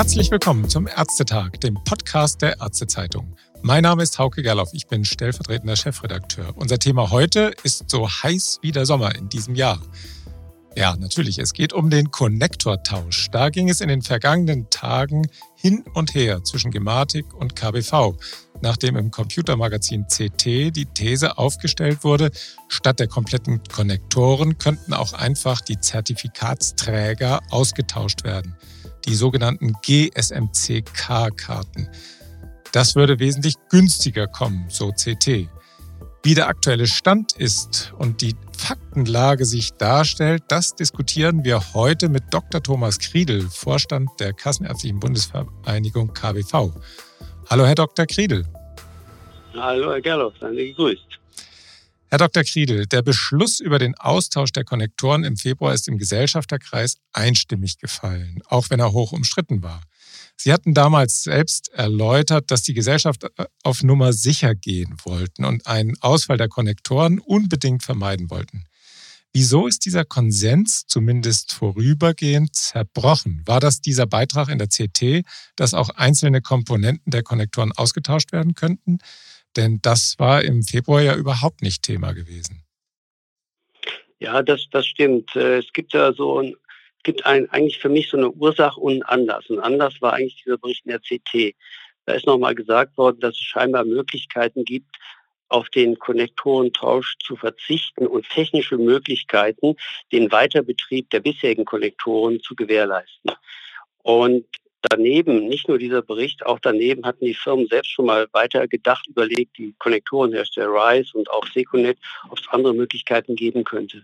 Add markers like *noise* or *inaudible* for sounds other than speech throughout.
Herzlich willkommen zum Ärztetag, dem Podcast der Ärztezeitung. Mein Name ist Hauke Gerloff, ich bin stellvertretender Chefredakteur. Unser Thema heute ist so heiß wie der Sommer in diesem Jahr. Ja, natürlich, es geht um den Konnektortausch. Da ging es in den vergangenen Tagen hin und her zwischen Gematik und KBV, nachdem im Computermagazin CT die These aufgestellt wurde, statt der kompletten Konnektoren könnten auch einfach die Zertifikatsträger ausgetauscht werden die sogenannten GSMC-K-Karten. Das würde wesentlich günstiger kommen, so CT. Wie der aktuelle Stand ist und die Faktenlage sich darstellt, das diskutieren wir heute mit Dr. Thomas Kriedel, Vorstand der Kassenärztlichen Bundesvereinigung KBV. Hallo, Herr Dr. Kriedel. Hallo, Herr Gerloff, seien gegrüßt. Herr Dr. Kriedel, der Beschluss über den Austausch der Konnektoren im Februar ist im Gesellschafterkreis einstimmig gefallen, auch wenn er hoch umstritten war. Sie hatten damals selbst erläutert, dass die Gesellschaft äh, auf Nummer sicher gehen wollten und einen Ausfall der Konnektoren unbedingt vermeiden wollten. Wieso ist dieser Konsens zumindest vorübergehend zerbrochen? War das dieser Beitrag in der CT, dass auch einzelne Komponenten der Konnektoren ausgetauscht werden könnten? Denn das war im Februar ja überhaupt nicht Thema gewesen. Ja, das, das stimmt. Äh, es gibt ja so ein, gibt ein, eigentlich für mich so eine Ursache und einen Anlass. Und Anlass war eigentlich dieser Bericht in der CT. Da ist nochmal gesagt worden, dass es scheinbar Möglichkeiten gibt, auf den Konnektorentausch zu verzichten und technische Möglichkeiten, den Weiterbetrieb der bisherigen Konnektoren zu gewährleisten. Und daneben, nicht nur dieser Bericht, auch daneben hatten die Firmen selbst schon mal weiter gedacht, überlegt, die Konnektorenhersteller RISE und auch Seconet, ob es andere Möglichkeiten geben könnte.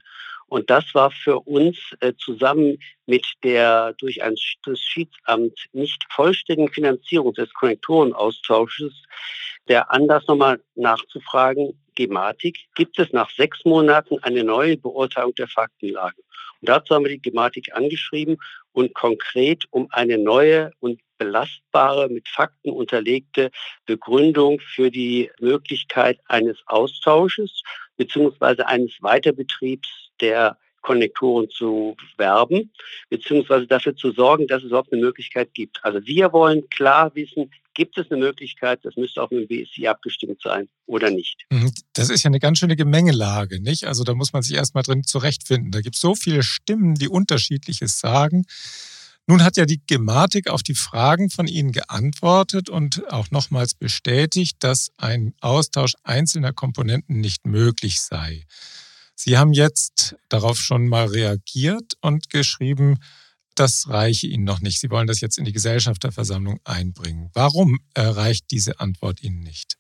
Und das war für uns äh, zusammen mit der durch ein Schiedsamt nicht vollständigen Finanzierung des Konnektorenaustausches der Anlass nochmal nachzufragen, Gematik, gibt es nach sechs Monaten eine neue Beurteilung der Faktenlage? Dazu haben wir die Gematik angeschrieben und konkret um eine neue und belastbare, mit Fakten unterlegte Begründung für die Möglichkeit eines Austausches beziehungsweise eines Weiterbetriebs der Konnektoren zu werben, beziehungsweise dafür zu sorgen, dass es überhaupt eine Möglichkeit gibt. Also wir wollen klar wissen, gibt es eine Möglichkeit, das müsste auch mit dem BSI abgestimmt sein oder nicht. Mhm. Das ist ja eine ganz schöne Gemengelage, nicht? Also da muss man sich erstmal drin zurechtfinden. Da gibt es so viele Stimmen, die unterschiedliches sagen. Nun hat ja die Gematik auf die Fragen von Ihnen geantwortet und auch nochmals bestätigt, dass ein Austausch einzelner Komponenten nicht möglich sei. Sie haben jetzt darauf schon mal reagiert und geschrieben, das reiche Ihnen noch nicht. Sie wollen das jetzt in die Gesellschafterversammlung einbringen. Warum erreicht diese Antwort Ihnen nicht?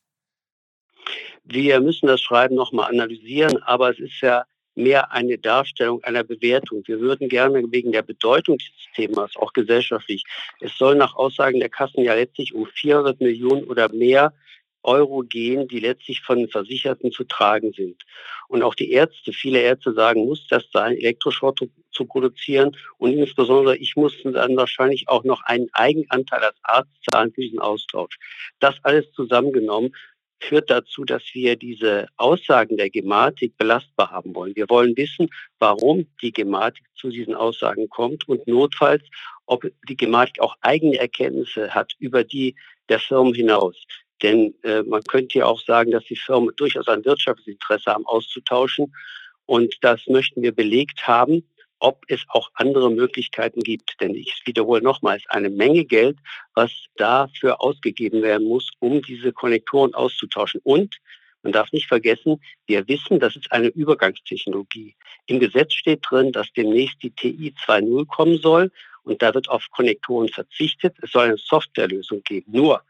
Wir müssen das Schreiben nochmal analysieren, aber es ist ja mehr eine Darstellung einer Bewertung. Wir würden gerne wegen der Bedeutung dieses Themas, auch gesellschaftlich, es soll nach Aussagen der Kassen ja letztlich um 400 Millionen oder mehr Euro gehen, die letztlich von Versicherten zu tragen sind. Und auch die Ärzte, viele Ärzte sagen, muss das sein, Elektroschrott zu produzieren. Und insbesondere ich muss dann wahrscheinlich auch noch einen Eigenanteil als Arzt zahlen für diesen Austausch. Das alles zusammengenommen führt dazu, dass wir diese Aussagen der Gematik belastbar haben wollen. Wir wollen wissen, warum die Gematik zu diesen Aussagen kommt und notfalls, ob die Gematik auch eigene Erkenntnisse hat über die der Firmen hinaus. Denn äh, man könnte ja auch sagen, dass die Firmen durchaus ein Wirtschaftsinteresse haben, auszutauschen. Und das möchten wir belegt haben, ob es auch andere Möglichkeiten gibt. Denn ich wiederhole nochmals, eine Menge Geld, was dafür ausgegeben werden muss, um diese Konnektoren auszutauschen. Und man darf nicht vergessen, wir wissen, das ist eine Übergangstechnologie. Im Gesetz steht drin, dass demnächst die TI 2.0 kommen soll und da wird auf Konnektoren verzichtet. Es soll eine Softwarelösung geben. Nur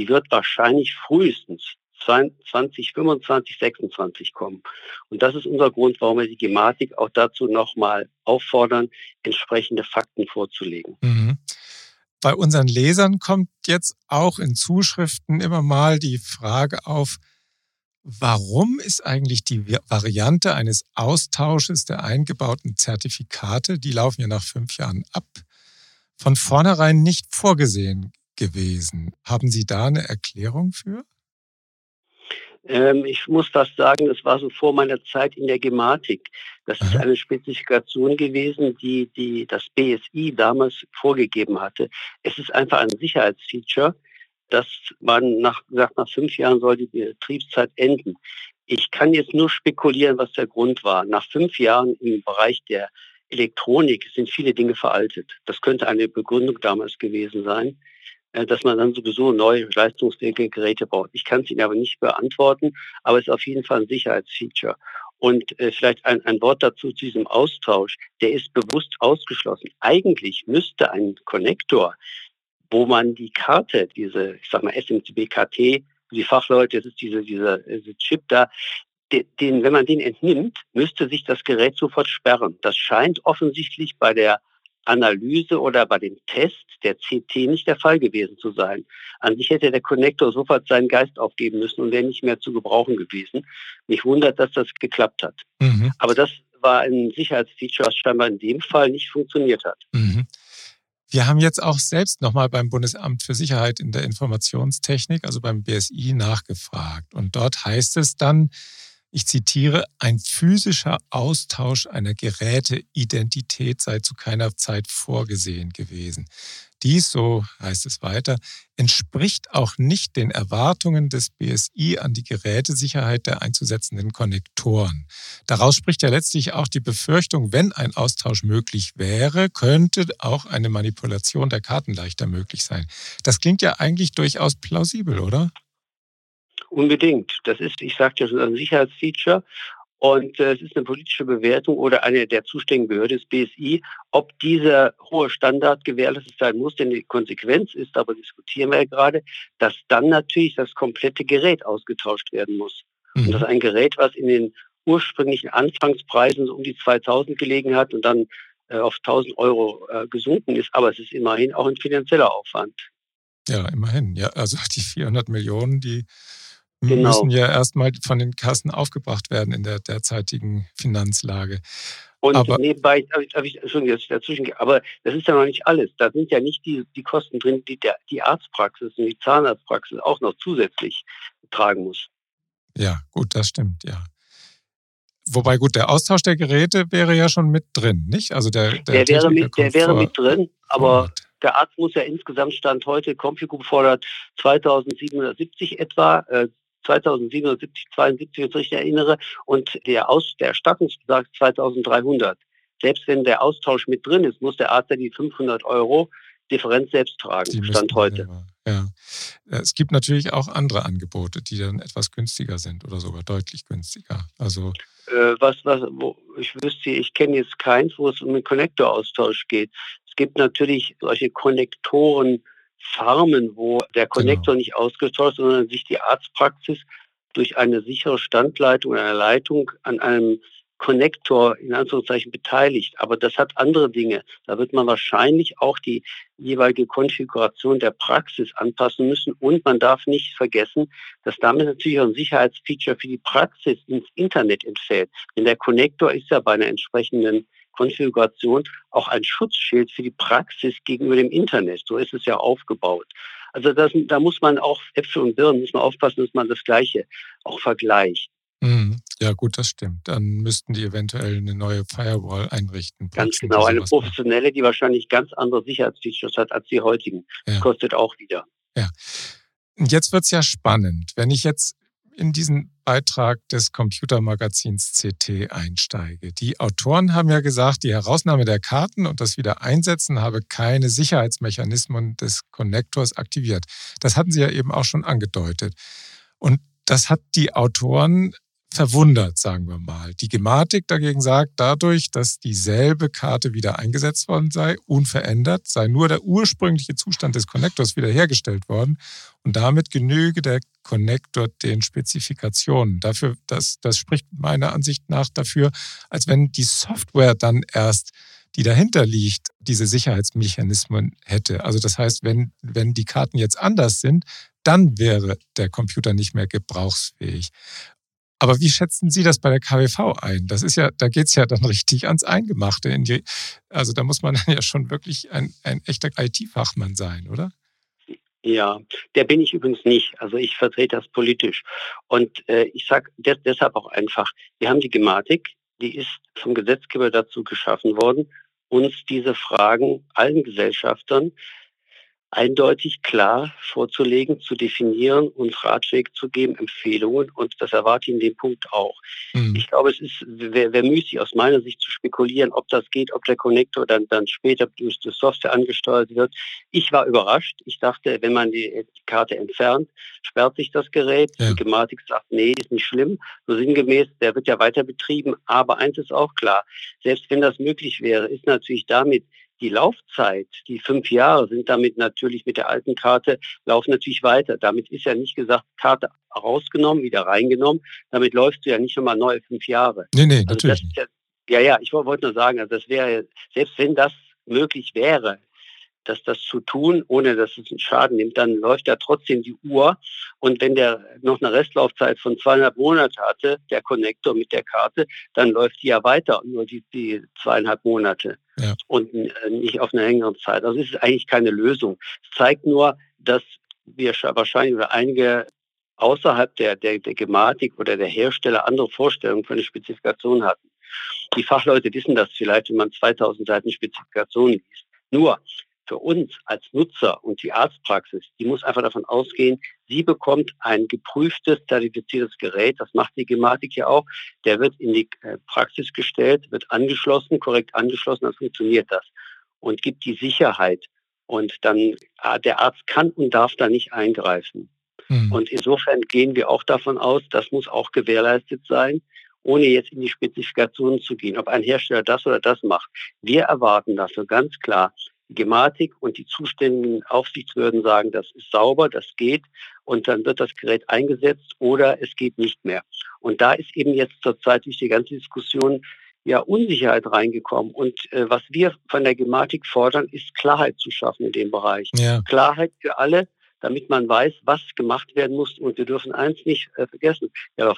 die wird wahrscheinlich frühestens 2025, 26 kommen. Und das ist unser Grund, warum wir die Gematik auch dazu nochmal auffordern, entsprechende Fakten vorzulegen. Mhm. Bei unseren Lesern kommt jetzt auch in Zuschriften immer mal die Frage auf, warum ist eigentlich die Variante eines Austausches der eingebauten Zertifikate, die laufen ja nach fünf Jahren ab, von vornherein nicht vorgesehen gewesen. Haben Sie da eine Erklärung für? Ähm, ich muss fast sagen, das war so vor meiner Zeit in der Gematik. Das ist eine Spezifikation gewesen, die, die das BSI damals vorgegeben hatte. Es ist einfach ein Sicherheitsfeature, dass man nach, gesagt, nach fünf Jahren soll die Betriebszeit enden. Ich kann jetzt nur spekulieren, was der Grund war. Nach fünf Jahren im Bereich der Elektronik sind viele Dinge veraltet. Das könnte eine Begründung damals gewesen sein. Äh, dass man dann sowieso neue leistungsfähige Geräte baut. Ich kann es Ihnen aber nicht beantworten, aber es ist auf jeden Fall ein Sicherheitsfeature. Und äh, vielleicht ein, ein Wort dazu zu diesem Austausch. Der ist bewusst ausgeschlossen. Eigentlich müsste ein Konnektor, wo man die Karte, diese, ich sag mal, SMCB-KT, die Fachleute, das ist diese, dieser, dieser Chip da, den, wenn man den entnimmt, müsste sich das Gerät sofort sperren. Das scheint offensichtlich bei der Analyse oder bei dem Test der CT nicht der Fall gewesen zu sein. An sich hätte der Connector sofort seinen Geist aufgeben müssen und wäre nicht mehr zu gebrauchen gewesen. Mich wundert, dass das geklappt hat. Mhm. Aber das war ein Sicherheitsfeature, was scheinbar in dem Fall nicht funktioniert hat. Mhm. Wir haben jetzt auch selbst nochmal beim Bundesamt für Sicherheit in der Informationstechnik, also beim BSI, nachgefragt. Und dort heißt es dann, ich zitiere, ein physischer Austausch einer Geräteidentität sei zu keiner Zeit vorgesehen gewesen. Dies, so heißt es weiter, entspricht auch nicht den Erwartungen des BSI an die Gerätesicherheit der einzusetzenden Konnektoren. Daraus spricht ja letztlich auch die Befürchtung, wenn ein Austausch möglich wäre, könnte auch eine Manipulation der Karten leichter möglich sein. Das klingt ja eigentlich durchaus plausibel, oder? Unbedingt. Das ist, ich sagte ja schon, ein Sicherheitsfeature. Und äh, es ist eine politische Bewertung oder eine der zuständigen Behörde des BSI, ob dieser hohe Standard gewährleistet sein muss. Denn die Konsequenz ist, aber diskutieren wir ja gerade, dass dann natürlich das komplette Gerät ausgetauscht werden muss. Mhm. Und das ist ein Gerät, was in den ursprünglichen Anfangspreisen so um die 2000 gelegen hat und dann äh, auf 1000 Euro äh, gesunken ist. Aber es ist immerhin auch ein finanzieller Aufwand. Ja, immerhin. Ja, also die 400 Millionen, die genau. müssen ja erstmal von den Kassen aufgebracht werden in der derzeitigen Finanzlage. Und aber, nebenbei, hab ich, Entschuldigung, dass ich dazwischen aber das ist ja noch nicht alles. Da sind ja nicht die, die Kosten drin, die der, die Arztpraxis und die Zahnarztpraxis auch noch zusätzlich tragen muss. Ja, gut, das stimmt, ja. Wobei gut, der Austausch der Geräte wäre ja schon mit drin, nicht? Also der, der, der wäre, mit, der wäre mit drin, aber der Arzt muss ja insgesamt Stand heute, CompuGroup fordert 2770 etwa, äh, 2770, 72, wenn ich richtig erinnere, und der, Aus, der Erstattungsbetrag 2300. Selbst wenn der Austausch mit drin ist, muss der Arzt ja die 500 Euro Differenz selbst tragen, die Stand heute. Ja. Es gibt natürlich auch andere Angebote, die dann etwas günstiger sind oder sogar deutlich günstiger. Also äh, was, was, wo, ich wüsste, ich kenne jetzt keins, wo es um den Konnektoraustausch geht. Es gibt natürlich solche Konnektoren, Farmen, wo der Konnektor genau. nicht ausgetauscht, sondern sich die Arztpraxis durch eine sichere Standleitung, eine Leitung an einem Konnektor in Anführungszeichen beteiligt. Aber das hat andere Dinge. Da wird man wahrscheinlich auch die jeweilige Konfiguration der Praxis anpassen müssen. Und man darf nicht vergessen, dass damit natürlich auch ein Sicherheitsfeature für die Praxis ins Internet entfällt. Denn der Konnektor ist ja bei einer entsprechenden Konfiguration auch ein Schutzschild für die Praxis gegenüber dem Internet. So ist es ja aufgebaut. Also das, da muss man auch Äpfel und Birnen, muss man aufpassen, dass man das Gleiche auch vergleicht. Mhm. Ja, gut, das stimmt. Dann müssten die eventuell eine neue Firewall einrichten. Ganz genau, eine professionelle, die wahrscheinlich ganz andere Sicherheitsfeatures hat als die heutigen. Ja. Das kostet auch wieder. Ja. Und jetzt wird es ja spannend. Wenn ich jetzt in diesen Beitrag des Computermagazins CT einsteige. Die Autoren haben ja gesagt, die Herausnahme der Karten und das Wiedereinsetzen habe keine Sicherheitsmechanismen des Konnektors aktiviert. Das hatten Sie ja eben auch schon angedeutet. Und das hat die Autoren verwundert, sagen wir mal. Die Gematik dagegen sagt, dadurch, dass dieselbe Karte wieder eingesetzt worden sei, unverändert, sei nur der ursprüngliche Zustand des Konnektors wiederhergestellt worden und damit genüge der Konnektor den Spezifikationen. Dafür, das, das spricht meiner Ansicht nach dafür, als wenn die Software dann erst die dahinter liegt, diese Sicherheitsmechanismen hätte. Also das heißt, wenn, wenn die Karten jetzt anders sind, dann wäre der Computer nicht mehr gebrauchsfähig. Aber wie schätzen Sie das bei der KWV ein? Das ist ja, da geht es ja dann richtig ans Eingemachte. Die, also da muss man *laughs* ja schon wirklich ein, ein echter IT-Fachmann sein, oder? Ja, der bin ich übrigens nicht. Also ich vertrete das politisch. Und äh, ich sage des deshalb auch einfach, wir haben die Gematik, die ist vom Gesetzgeber dazu geschaffen worden, uns diese Fragen allen Gesellschaftern eindeutig klar vorzulegen, zu definieren und Ratschläge zu geben, Empfehlungen. Und das erwarte ich in dem Punkt auch. Mhm. Ich glaube, es ist wäre wär müßig aus meiner Sicht zu spekulieren, ob das geht, ob der Connector dann, dann später durch die Software angesteuert wird. Ich war überrascht. Ich dachte, wenn man die, Karte entfernt, sperrt sich das Gerät. Ja. Die Gematik sagt, nee, ist nicht schlimm. So sinngemäß, der wird ja weiter betrieben. Aber eins ist auch klar, selbst wenn das möglich wäre, ist natürlich damit die Laufzeit, die fünf Jahre sind damit natürlich mit der alten Karte laufen natürlich weiter. Damit ist ja nicht gesagt, Karte rausgenommen, wieder reingenommen. Damit läufst du ja nicht nochmal neue fünf Jahre. Nee, nee, also natürlich. Ja, ja, ja, ich wollte nur sagen, also das wäre, selbst wenn das möglich wäre, dass das zu tun, ohne dass es einen Schaden nimmt, dann läuft ja trotzdem die Uhr. Und wenn der noch eine Restlaufzeit von zweieinhalb Monate hatte, der Konnektor mit der Karte, dann läuft die ja weiter, nur die, die zweieinhalb Monate ja. und äh, nicht auf eine längere Zeit. Also es ist eigentlich keine Lösung. Es zeigt nur, dass wir wahrscheinlich oder einige außerhalb der, der, der Gematik oder der Hersteller andere Vorstellungen für eine Spezifikation hatten. Die Fachleute wissen das vielleicht, wenn man 2000 Seiten Spezifikation liest. Nur, für uns als Nutzer und die Arztpraxis, die muss einfach davon ausgehen, sie bekommt ein geprüftes, zertifiziertes Gerät, das macht die Gematik ja auch, der wird in die äh, Praxis gestellt, wird angeschlossen, korrekt angeschlossen, dann funktioniert das und gibt die Sicherheit. Und dann, ah, der Arzt kann und darf da nicht eingreifen. Mhm. Und insofern gehen wir auch davon aus, das muss auch gewährleistet sein ohne jetzt in die Spezifikationen zu gehen, ob ein Hersteller das oder das macht. Wir erwarten dafür ganz klar Gematik und die zuständigen Aufsichtsbehörden sagen, das ist sauber, das geht und dann wird das Gerät eingesetzt oder es geht nicht mehr. Und da ist eben jetzt zurzeit durch die ganze Diskussion ja Unsicherheit reingekommen. Und äh, was wir von der Gematik fordern, ist Klarheit zu schaffen in dem Bereich. Ja. Klarheit für alle, damit man weiß, was gemacht werden muss. Und wir dürfen eins nicht äh, vergessen. Ja,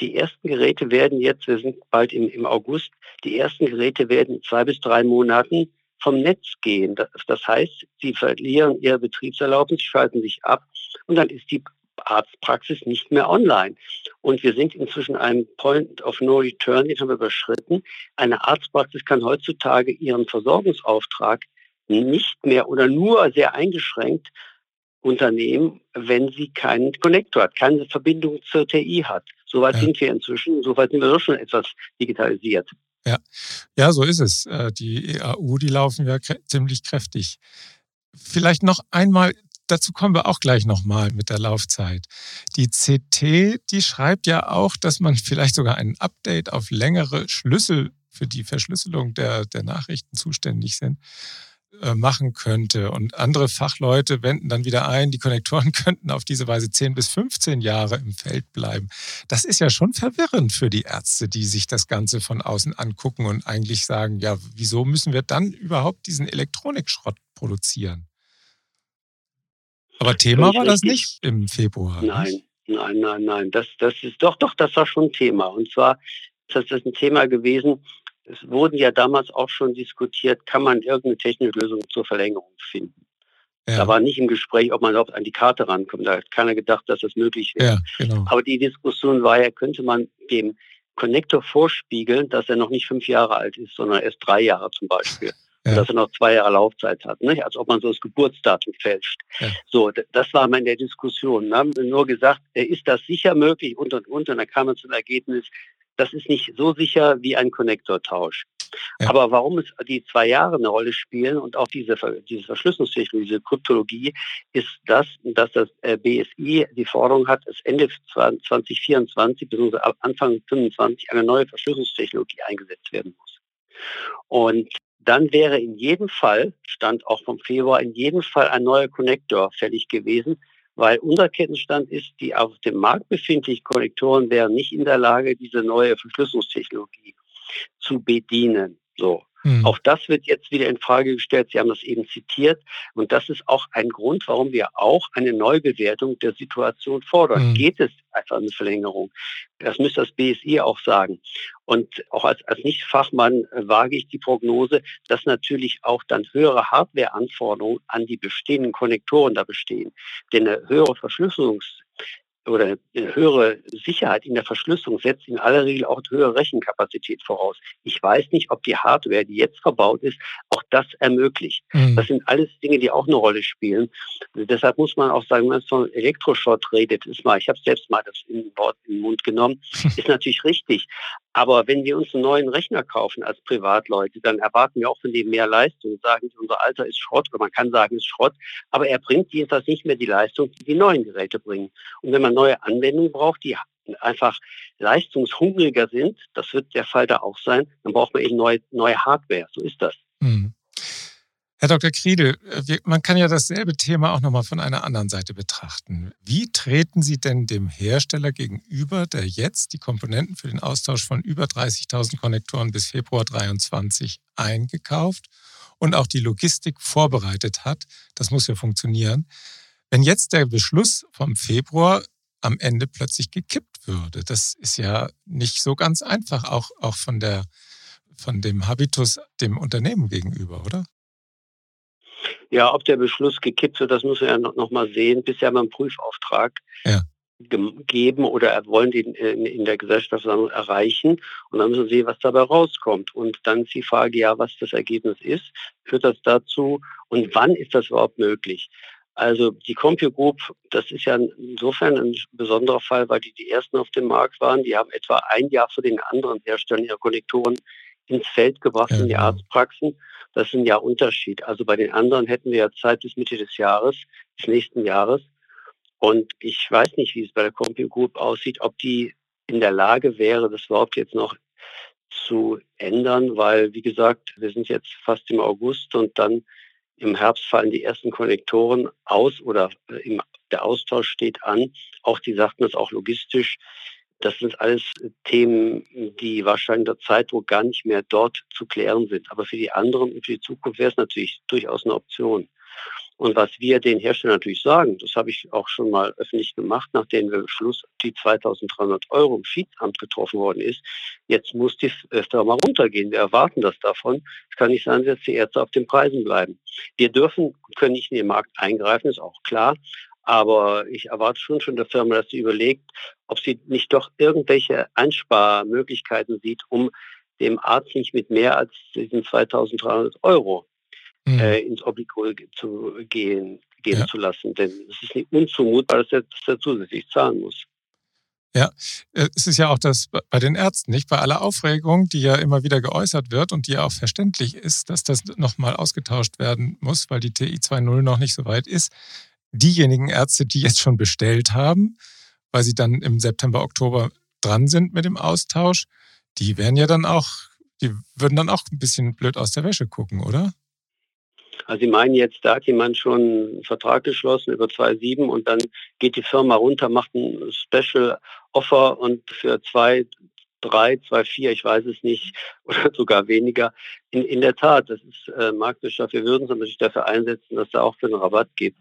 die ersten Geräte werden jetzt, wir sind bald im, im August, die ersten Geräte werden in zwei bis drei Monaten vom Netz gehen. Das heißt, sie verlieren ihre Betriebserlaubnis, schalten sich ab und dann ist die Arztpraxis nicht mehr online. Und wir sind inzwischen einem Point of No Return, den haben wir überschritten. Eine Arztpraxis kann heutzutage ihren Versorgungsauftrag nicht mehr oder nur sehr eingeschränkt unternehmen, wenn sie keinen Connector hat, keine Verbindung zur TI hat. Soweit ja. sind wir inzwischen, soweit sind wir doch schon etwas digitalisiert. Ja, ja, so ist es. Äh, die EAU, die laufen ja ziemlich kräftig. Vielleicht noch einmal, dazu kommen wir auch gleich nochmal mit der Laufzeit. Die CT, die schreibt ja auch, dass man *laughs* vielleicht sogar ein Update auf längere Schlüssel für die Verschlüsselung der, der Nachrichten zuständig sind, machen könnte. Und andere Fachleute wenden dann wieder ein, die Konnektoren *laughs* könnten auf diese Weise 10 bis 15 Jahre im Feld bleiben. Das ist ja schon verwirrend für die Ärzte, die sich das Ganze von außen angucken und eigentlich sagen, ja, wieso müssen wir dann überhaupt diesen Elektronikschrott produzieren? Aber Thema war das nicht im Februar. Nein, nein, nein, nein. Das, das ist doch, doch, das war schon Thema. Und zwar ist das ein Thema gewesen, es wurden ja damals auch schon diskutiert, kann man irgendeine technische Lösung zur Verlängerung finden. Ja. Da war nicht im Gespräch, ob man überhaupt an die Karte rankommt. Da hat keiner gedacht, dass das möglich wäre. Ja, genau. Aber die Diskussion war ja, könnte man dem Connector vorspiegeln, dass er noch nicht fünf Jahre alt ist, sondern erst drei Jahre zum Beispiel. Ja. dass er noch zwei Jahre Laufzeit hat, ne? als ob man so das Geburtsdatum fälscht. Ja. So, das war mal in der Diskussion. Wir haben nur gesagt, ist das sicher möglich und und und. Und dann kam man zum Ergebnis, das ist nicht so sicher wie ein Konnektortausch. Ja. Aber warum es die zwei Jahre eine Rolle spielen und auch diese, diese Verschlüsselungstechnologie, diese Kryptologie, ist das, dass das äh, BSI die Forderung hat, dass Ende 2024 bzw. Anfang 2025 eine neue Verschlüsselungstechnologie eingesetzt werden muss. Und dann wäre in jedem Fall, stand auch vom Februar, in jedem Fall ein neuer Konnektor fällig gewesen, weil unser Kettenstand ist, die auf dem Markt befindlichen Konnektoren wären nicht in der Lage, diese neue Verschlüsselungstechnologie zu bedienen. So. Mhm. Auch das wird jetzt wieder in Frage gestellt. Sie haben das eben zitiert. Und das ist auch ein Grund, warum wir auch eine Neubewertung der Situation fordern. Mhm. Geht es einfach eine Verlängerung? Das müsste das BSI auch sagen. Und auch als, als Nicht-Fachmann äh, wage ich die Prognose, dass natürlich auch dann höhere Hardware-Anforderungen an die bestehenden Konnektoren da bestehen. Denn eine höhere Verschlüsselungs oder eine höhere Sicherheit in der Verschlüsselung setzt in aller Regel auch höhere Rechenkapazität voraus. Ich weiß nicht, ob die Hardware, die jetzt verbaut ist, auch das ermöglicht. Mhm. Das sind alles Dinge, die auch eine Rolle spielen. Also deshalb muss man auch sagen, wenn man von Elektroschrott redet, ist mal, ich habe selbst mal das Wort in den Mund genommen, *laughs* ist natürlich richtig. Aber wenn wir uns einen neuen Rechner kaufen als Privatleute, dann erwarten wir auch von dem mehr Leistung. Sagen, unser Alter ist Schrott, oder man kann sagen, ist Schrott, aber er bringt jedenfalls nicht mehr die Leistung, die die neuen Geräte bringen. Und wenn man neue Anwendungen braucht, die einfach leistungshungriger sind, das wird der Fall da auch sein, dann braucht man eben neue, neue Hardware. So ist das. Mhm. Herr Dr. Kriedel, äh, man kann ja dasselbe Thema auch nochmal von einer anderen Seite betrachten. Wie treten Sie denn dem Hersteller gegenüber, der jetzt die Komponenten für den Austausch von über 30.000 Konnektoren bis Februar 2023 eingekauft und auch die Logistik vorbereitet hat? Das muss ja funktionieren. Wenn jetzt der Beschluss vom Februar am Ende plötzlich gekippt würde, das ist ja nicht so ganz einfach, auch, auch von, der, von dem Habitus dem Unternehmen gegenüber, oder? Ja, ob der Beschluss gekippt wird, das müssen wir ja noch, noch mal sehen. Bisher haben wir einen Prüfauftrag ja. gegeben oder wollen den in, in der Gesellschaftsversammlung erreichen. Und dann müssen wir sehen, was dabei rauskommt. Und dann ist die Frage, ja, was das Ergebnis ist. Führt das dazu? Und wann ist das überhaupt möglich? Also die CompuGroup, das ist ja insofern ein besonderer Fall, weil die die ersten auf dem Markt waren. Die haben etwa ein Jahr für den anderen Herstellern ihrer Konnektoren ins Feld gebracht ja, in die. Arztpraxen. Das ist ein Jahr Unterschied. Also bei den anderen hätten wir ja Zeit bis Mitte des Jahres, des nächsten Jahres. Und ich weiß nicht, wie es bei der Compute Group aussieht, ob die in der Lage wäre, das überhaupt jetzt noch zu ändern, weil, wie gesagt, wir sind jetzt fast im August und dann im Herbst fallen die ersten Konnektoren aus oder im, der Austausch steht an. Auch die sagten das auch logistisch. Das sind alles Themen, die wahrscheinlich der Zeitdruck gar nicht mehr dort zu klären sind. Aber für die anderen und für die Zukunft wäre es natürlich durchaus eine Option. Und was wir den Herstellern natürlich sagen, das habe ich auch schon mal öffentlich gemacht, nachdem der Beschluss die 2300 Euro im Schiedamt getroffen worden ist. Jetzt muss die Firma runtergehen. Wir erwarten das davon. Es kann nicht sein, dass die Ärzte auf den Preisen bleiben. Wir dürfen, können nicht in den Markt eingreifen, ist auch klar. Aber ich erwarte schon von der Firma, dass sie überlegt, ob sie nicht doch irgendwelche Einsparmöglichkeiten sieht, um dem Arzt nicht mit mehr als diesen 2300 Euro mhm. äh, ins Obligo zu gehen, gehen ja. zu lassen. Denn es ist nicht unzumutbar, dass er, dass er zusätzlich zahlen muss. Ja, äh, es ist ja auch das bei den Ärzten, nicht? Bei aller Aufregung, die ja immer wieder geäußert wird und die ja auch verständlich ist, dass das nochmal ausgetauscht werden muss, weil die TI 2.0 noch nicht so weit ist diejenigen Ärzte, die jetzt schon bestellt haben, weil sie dann im September, Oktober dran sind mit dem Austausch, die werden ja dann auch, die würden dann auch ein bisschen blöd aus der Wäsche gucken, oder? Also Sie meinen jetzt, da hat jemand schon einen Vertrag geschlossen über 2,7 und dann geht die Firma runter, macht ein Special Offer und für zwei, drei, zwei, vier, ich weiß es nicht, oder *laughs* sogar weniger. In, in der Tat, das ist äh, Marktwirtschaft. Wir würden uns natürlich dafür einsetzen, dass da auch für einen Rabatt gibt.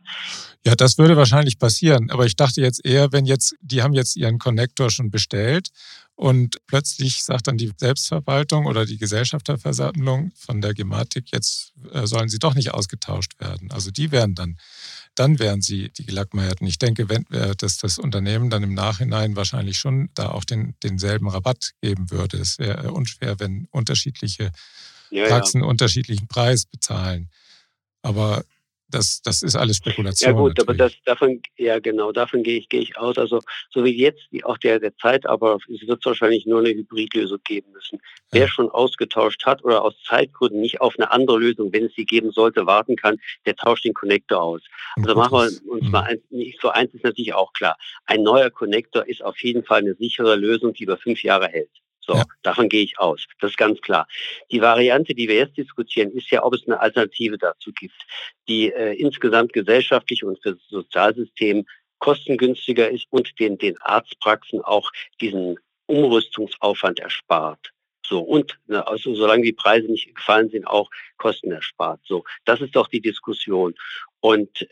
Ja, das würde wahrscheinlich passieren. Aber ich dachte jetzt eher, wenn jetzt, die haben jetzt ihren Connector schon bestellt und plötzlich sagt dann die Selbstverwaltung oder die Gesellschafterversammlung von der Gematik, jetzt äh, sollen sie doch nicht ausgetauscht werden. Also die werden dann dann wären sie die Gelackmeierten. Ich denke, wenn, äh, dass das Unternehmen dann im Nachhinein wahrscheinlich schon da auch den, denselben Rabatt geben würde. Es wäre unschwer, wenn unterschiedliche ja, Praxen ja. unterschiedlichen Preis bezahlen. Aber das, das ist alles Spekulation. Ja gut, natürlich. aber das, davon, ja genau, davon gehe ich, gehe ich aus. Also so wie jetzt wie auch der, der Zeitablauf ist, wird es wahrscheinlich nur eine Hybridlösung geben müssen. Ja. Wer schon ausgetauscht hat oder aus Zeitgründen nicht auf eine andere Lösung, wenn es sie geben sollte, warten kann, der tauscht den Connector aus. Also machen wir uns mal mhm. eins, nicht so eins ist natürlich auch klar. Ein neuer Connector ist auf jeden Fall eine sichere Lösung, die über fünf Jahre hält. So, ja. davon gehe ich aus. Das ist ganz klar. Die Variante, die wir jetzt diskutieren, ist ja, ob es eine Alternative dazu gibt, die äh, insgesamt gesellschaftlich und für das Sozialsystem kostengünstiger ist und den, den Arztpraxen auch diesen Umrüstungsaufwand erspart. So, und ne, also solange die Preise nicht gefallen sind, auch Kosten erspart. So, das ist doch die Diskussion. Und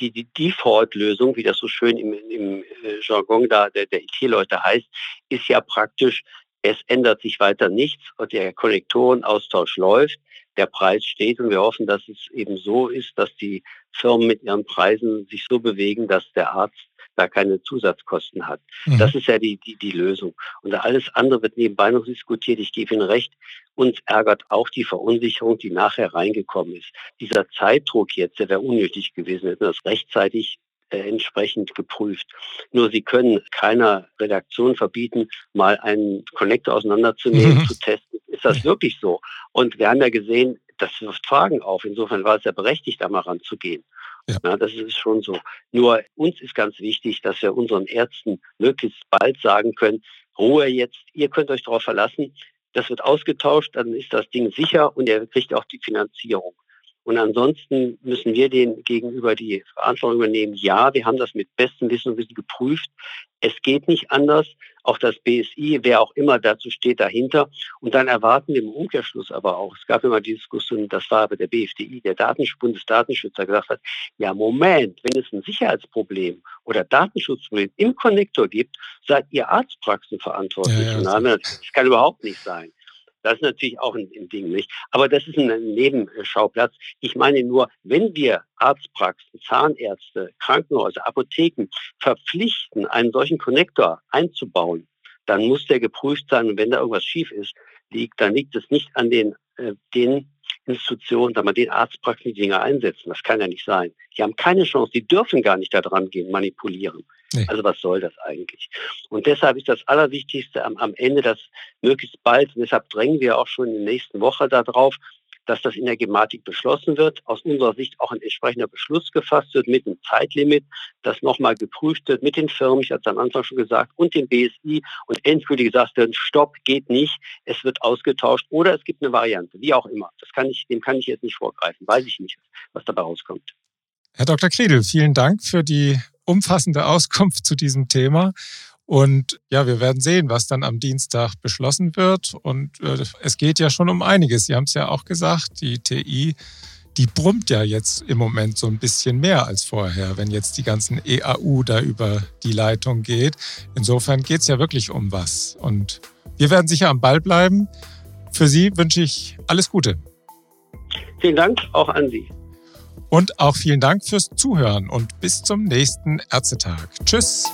die, die Default-Lösung, wie das so schön im, im äh, Jargon da der, der IT-Leute heißt, ist ja praktisch, es ändert sich weiter nichts und der Konnektorenaustausch läuft, der Preis steht und wir hoffen, dass es eben so ist, dass die Firmen mit ihren Preisen sich so bewegen, dass der Arzt da keine Zusatzkosten hat. Mhm. Das ist ja die, die, die Lösung. Und alles andere wird nebenbei noch diskutiert. Ich gebe Ihnen recht. Uns ärgert auch die Verunsicherung, die nachher reingekommen ist. Dieser Zeitdruck jetzt, der wäre unnötig gewesen, hätten das rechtzeitig entsprechend geprüft. Nur Sie können keiner Redaktion verbieten, mal einen Connector auseinanderzunehmen, mhm. zu testen. Ist das wirklich so? Und wir haben ja gesehen, das wirft Fragen auf. Insofern war es ja berechtigt, da mal ranzugehen. Ja. ja. das ist schon so. Nur uns ist ganz wichtig, dass wir unseren Ärzten möglichst bald sagen können, Ruhe jetzt, ihr könnt euch darauf verlassen, das wird ausgetauscht, dann ist das Ding sicher und er kriegt auch die Finanzierung. Und ansonsten müssen wir den gegenüber die Verantwortung übernehmen. Ja, wir haben das mit bestem Wissen und Wissen geprüft. Es geht nicht anders. Auch das BSI, wer auch immer dazu steht, dahinter. Und dann erwarten wir im Umkehrschluss aber auch, es gab immer die Diskussion, das war aber der BFDI, der Datensch Bundesdatenschützer, gesagt hat, ja Moment, wenn es ein Sicherheitsproblem oder Datenschutzproblem im Konnektor gibt, seid ihr Arztpraxen verantwortlich. Ja, ja, das kann überhaupt nicht sein. Das ist natürlich auch ein, ein, Ding, nicht? Aber das ist ein Nebenschauplatz. Ich meine nur, wenn wir Arztpraxen, Zahnärzte, Krankenhäuser, Apotheken verpflichten, einen solchen Connector einzubauen, dann muss der geprüft sein. Und wenn da irgendwas schief ist, liegt, dann liegt es nicht an den, äh, den Institutionen, sagen wir, den Arztpraxen die Dinge einsetzen. Das kann ja nicht sein. Die haben keine Chance, die dürfen gar nicht da dran gehen, manipulieren. Nee. Also was soll das eigentlich? Und deshalb ist das Allerwichtigste am, am Ende, dass möglichst bald, und deshalb drängen wir auch schon in der nächsten Woche darauf, dass das in der Gematik beschlossen wird, aus unserer Sicht auch ein entsprechender Beschluss gefasst wird mit einem Zeitlimit, das nochmal geprüft wird mit den Firmen, ich hatte es am Anfang schon gesagt, und dem BSI und endgültig gesagt wird, Stopp, geht nicht, es wird ausgetauscht oder es gibt eine Variante, wie auch immer. Das kann ich, dem kann ich jetzt nicht vorgreifen, weiß ich nicht, was dabei rauskommt. Herr Dr. Kriedel, vielen Dank für die umfassende Auskunft zu diesem Thema. Und ja, wir werden sehen, was dann am Dienstag beschlossen wird. Und äh, es geht ja schon um einiges. Sie haben es ja auch gesagt, die TI, die brummt ja jetzt im Moment so ein bisschen mehr als vorher, wenn jetzt die ganzen EAU da über die Leitung geht. Insofern geht es ja wirklich um was. Und wir werden sicher am Ball bleiben. Für Sie wünsche ich alles Gute. Vielen Dank auch an Sie. Und auch vielen Dank fürs Zuhören und bis zum nächsten Ärztetag. Tschüss.